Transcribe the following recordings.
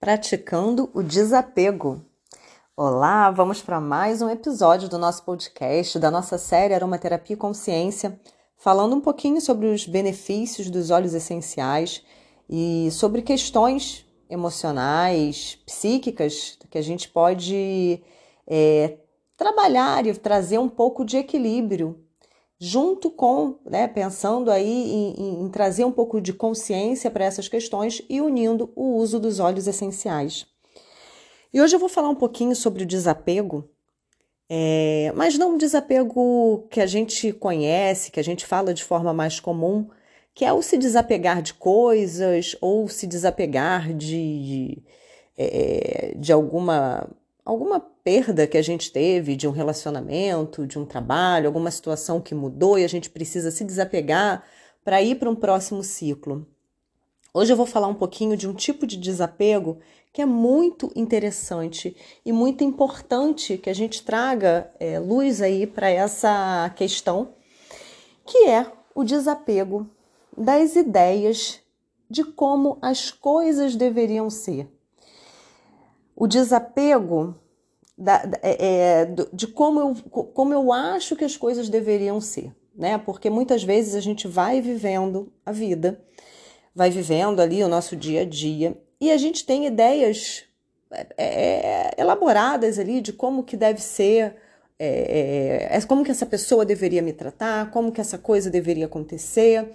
praticando o desapego. Olá, vamos para mais um episódio do nosso podcast, da nossa série Aromaterapia e Consciência, falando um pouquinho sobre os benefícios dos óleos essenciais e sobre questões emocionais, psíquicas, que a gente pode é, trabalhar e trazer um pouco de equilíbrio junto com, né, pensando aí em, em, trazer um pouco de consciência para essas questões e unindo o uso dos óleos essenciais. E hoje eu vou falar um pouquinho sobre o desapego, é, mas não um desapego que a gente conhece, que a gente fala de forma mais comum, que é o se desapegar de coisas ou se desapegar de, de, é, de alguma alguma perda que a gente teve de um relacionamento, de um trabalho, alguma situação que mudou e a gente precisa se desapegar para ir para um próximo ciclo. Hoje eu vou falar um pouquinho de um tipo de desapego que é muito interessante e muito importante que a gente traga é, luz aí para essa questão, que é o desapego das ideias de como as coisas deveriam ser o desapego da, é, é de como eu, como eu acho que as coisas deveriam ser, né? Porque muitas vezes a gente vai vivendo a vida, vai vivendo ali o nosso dia a dia e a gente tem ideias é, é elaboradas ali de como que deve ser, é, é, como que essa pessoa deveria me tratar, como que essa coisa deveria acontecer,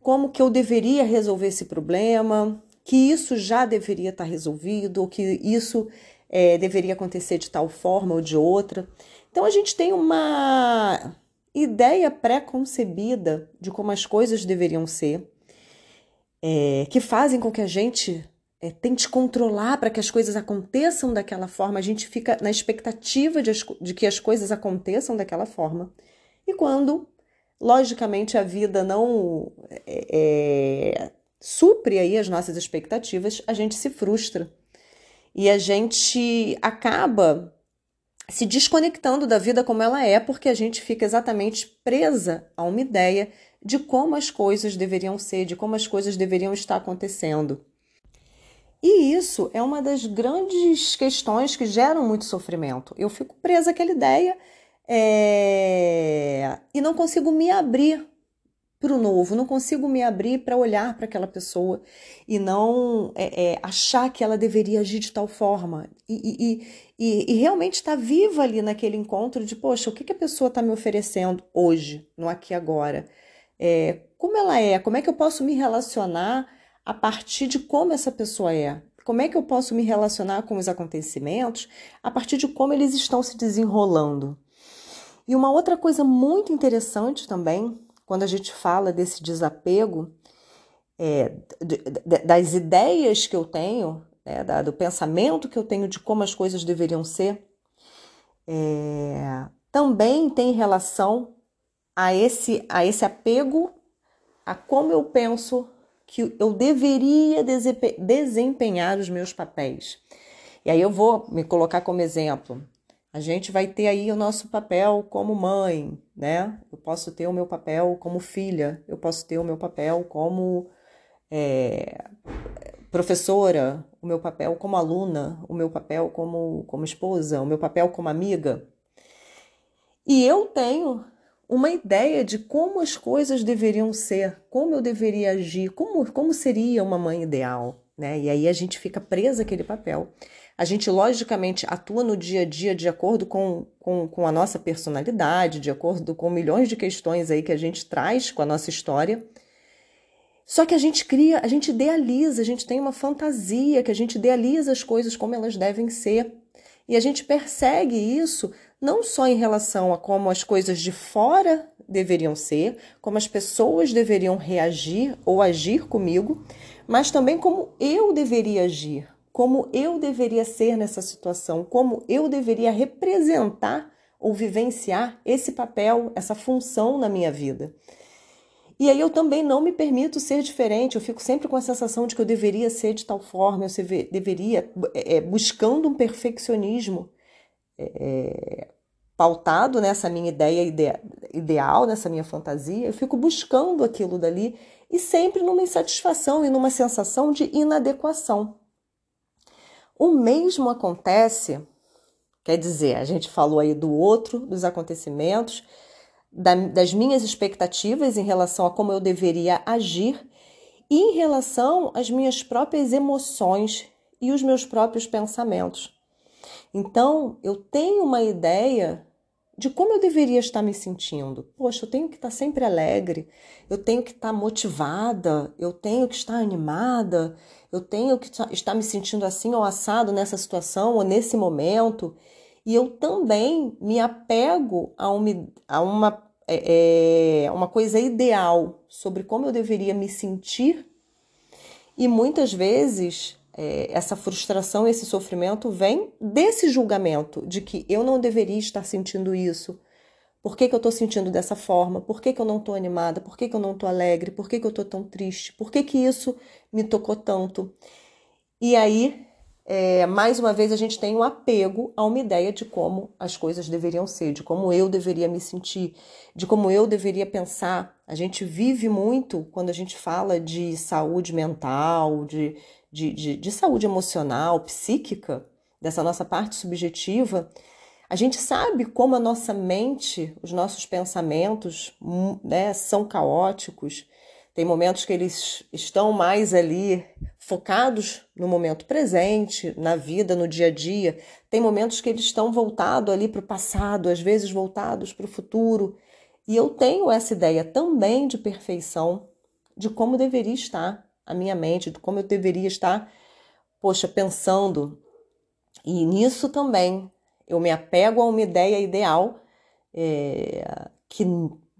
como que eu deveria resolver esse problema, que isso já deveria estar resolvido, ou que isso é, deveria acontecer de tal forma ou de outra. Então a gente tem uma ideia pré-concebida de como as coisas deveriam ser, é, que fazem com que a gente é, tente controlar para que as coisas aconteçam daquela forma, a gente fica na expectativa de, de que as coisas aconteçam daquela forma. E quando, logicamente, a vida não é, é supre aí as nossas expectativas, a gente se frustra. E a gente acaba se desconectando da vida como ela é, porque a gente fica exatamente presa a uma ideia de como as coisas deveriam ser, de como as coisas deveriam estar acontecendo. E isso é uma das grandes questões que geram muito sofrimento. Eu fico presa àquela ideia é... e não consigo me abrir para o novo, não consigo me abrir para olhar para aquela pessoa e não é, é, achar que ela deveria agir de tal forma e, e, e, e realmente estar tá viva ali naquele encontro de, poxa, o que, que a pessoa está me oferecendo hoje, no aqui e agora? É, como ela é? Como é que eu posso me relacionar a partir de como essa pessoa é? Como é que eu posso me relacionar com os acontecimentos a partir de como eles estão se desenrolando? E uma outra coisa muito interessante também quando a gente fala desse desapego, é, das ideias que eu tenho, né, do pensamento que eu tenho de como as coisas deveriam ser, é, também tem relação a esse, a esse apego a como eu penso que eu deveria desempenhar os meus papéis. E aí eu vou me colocar como exemplo. A gente vai ter aí o nosso papel como mãe, né? Eu posso ter o meu papel como filha, eu posso ter o meu papel como é, professora, o meu papel como aluna, o meu papel como, como esposa, o meu papel como amiga. E eu tenho uma ideia de como as coisas deveriam ser, como eu deveria agir, como, como seria uma mãe ideal, né? E aí a gente fica presa àquele papel. A gente, logicamente, atua no dia a dia de acordo com, com, com a nossa personalidade, de acordo com milhões de questões aí que a gente traz com a nossa história. Só que a gente cria, a gente idealiza, a gente tem uma fantasia, que a gente idealiza as coisas como elas devem ser. E a gente persegue isso não só em relação a como as coisas de fora deveriam ser, como as pessoas deveriam reagir ou agir comigo, mas também como eu deveria agir, como eu deveria ser nessa situação, como eu deveria representar ou vivenciar esse papel, essa função na minha vida. E aí eu também não me permito ser diferente, eu fico sempre com a sensação de que eu deveria ser de tal forma, eu deveria, é, buscando um perfeccionismo é, pautado nessa minha ideia ide ideal, nessa minha fantasia, eu fico buscando aquilo dali e sempre numa insatisfação e numa sensação de inadequação. O mesmo acontece, quer dizer, a gente falou aí do outro, dos acontecimentos, da, das minhas expectativas em relação a como eu deveria agir e em relação às minhas próprias emoções e os meus próprios pensamentos. Então, eu tenho uma ideia de como eu deveria estar me sentindo. Poxa, eu tenho que estar sempre alegre, eu tenho que estar motivada, eu tenho que estar animada, eu tenho que estar me sentindo assim ou assado nessa situação ou nesse momento. E eu também me apego a uma, a uma, é, é uma coisa ideal sobre como eu deveria me sentir. E muitas vezes é, essa frustração, esse sofrimento vem desse julgamento de que eu não deveria estar sentindo isso. Por que, que eu estou sentindo dessa forma? Por que, que eu não estou animada? Por que, que eu não estou alegre? Por que, que eu estou tão triste? Por que, que isso me tocou tanto? E aí é, mais uma vez a gente tem um apego a uma ideia de como as coisas deveriam ser, de como eu deveria me sentir, de como eu deveria pensar. A gente vive muito quando a gente fala de saúde mental, de, de, de, de saúde emocional, psíquica, dessa nossa parte subjetiva. A gente sabe como a nossa mente, os nossos pensamentos hum, né, são caóticos, tem momentos que eles estão mais ali focados no momento presente, na vida, no dia a dia. Tem momentos que eles estão voltados ali para o passado, às vezes voltados para o futuro. E eu tenho essa ideia também de perfeição, de como deveria estar a minha mente, de como eu deveria estar, poxa, pensando. E nisso também eu me apego a uma ideia ideal é, que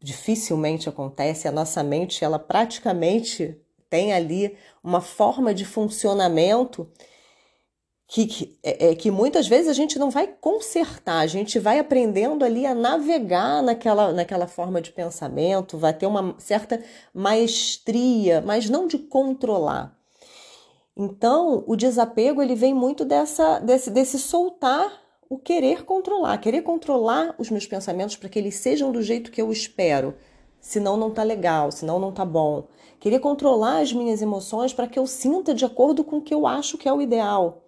dificilmente acontece. A nossa mente, ela praticamente tem ali uma forma de funcionamento que, que, é, é, que muitas vezes a gente não vai consertar, a gente vai aprendendo ali a navegar naquela, naquela forma de pensamento, vai ter uma certa maestria, mas não de controlar. Então, o desapego ele vem muito dessa, desse, desse soltar o querer controlar, querer controlar os meus pensamentos para que eles sejam do jeito que eu espero, senão não tá legal, senão não tá bom. Querer controlar as minhas emoções para que eu sinta de acordo com o que eu acho que é o ideal.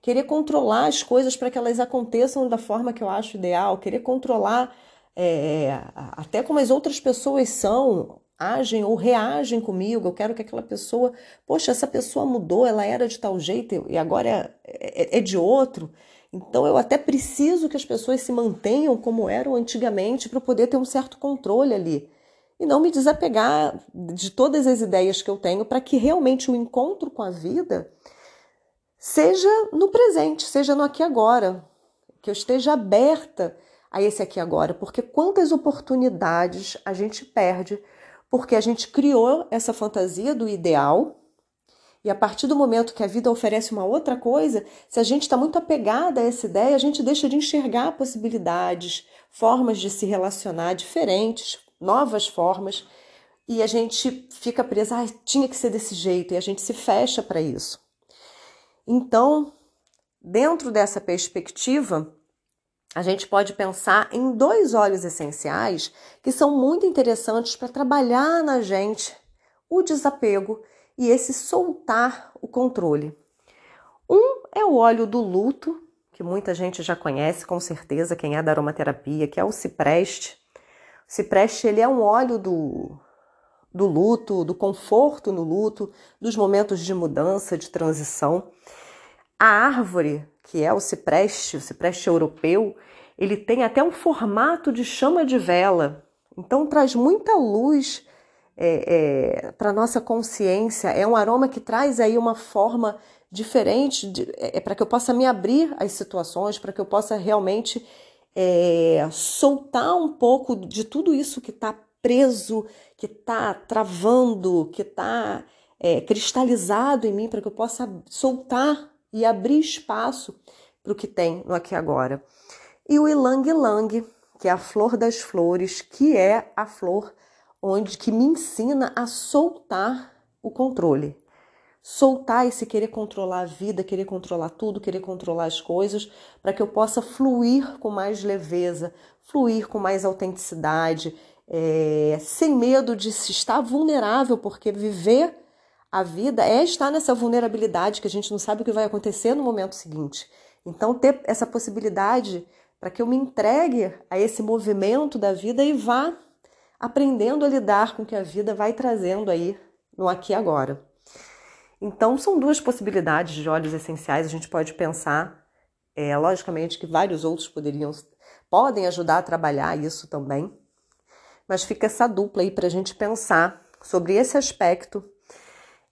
Querer controlar as coisas para que elas aconteçam da forma que eu acho ideal. Querer controlar é, até como as outras pessoas são, agem ou reagem comigo. Eu quero que aquela pessoa, poxa, essa pessoa mudou, ela era de tal jeito e agora é, é, é de outro. Então eu até preciso que as pessoas se mantenham como eram antigamente para poder ter um certo controle ali. E não me desapegar de todas as ideias que eu tenho para que realmente o encontro com a vida seja no presente, seja no aqui agora, que eu esteja aberta a esse aqui agora, porque quantas oportunidades a gente perde porque a gente criou essa fantasia do ideal e a partir do momento que a vida oferece uma outra coisa, se a gente está muito apegada a essa ideia, a gente deixa de enxergar possibilidades, formas de se relacionar diferentes, novas formas, e a gente fica presa, ah, tinha que ser desse jeito, e a gente se fecha para isso. Então, dentro dessa perspectiva, a gente pode pensar em dois olhos essenciais que são muito interessantes para trabalhar na gente o desapego e esse soltar o controle. Um é o óleo do luto, que muita gente já conhece com certeza, quem é da aromaterapia, que é o cipreste. O cipreste ele é um óleo do, do luto, do conforto no luto, dos momentos de mudança, de transição. A árvore, que é o cipreste, o cipreste europeu, ele tem até um formato de chama de vela. Então traz muita luz é, é, para nossa consciência. É um aroma que traz aí uma forma diferente, de, é, é para que eu possa me abrir às situações, para que eu possa realmente é, soltar um pouco de tudo isso que está preso, que está travando, que está é, cristalizado em mim, para que eu possa soltar e abrir espaço para o que tem no aqui agora. E o ilang ilang, que é a flor das flores, que é a flor onde que me ensina a soltar o controle. Soltar esse querer controlar a vida, querer controlar tudo, querer controlar as coisas, para que eu possa fluir com mais leveza, fluir com mais autenticidade, é, sem medo de se estar vulnerável, porque viver a vida é estar nessa vulnerabilidade que a gente não sabe o que vai acontecer no momento seguinte. Então, ter essa possibilidade para que eu me entregue a esse movimento da vida e vá aprendendo a lidar com o que a vida vai trazendo aí no aqui e agora. Então, são duas possibilidades de óleos essenciais. A gente pode pensar, é, logicamente, que vários outros poderiam, podem ajudar a trabalhar isso também, mas fica essa dupla aí para a gente pensar sobre esse aspecto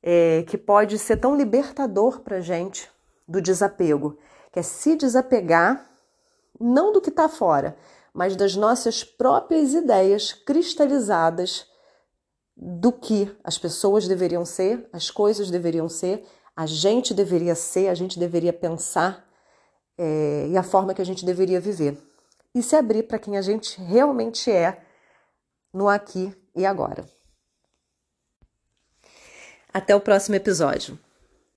é, que pode ser tão libertador para gente do desapego, que é se desapegar não do que está fora, mas das nossas próprias ideias cristalizadas do que as pessoas deveriam ser, as coisas deveriam ser, a gente deveria ser, a gente deveria pensar é, e a forma que a gente deveria viver. E se abrir para quem a gente realmente é no aqui e agora. Até o próximo episódio.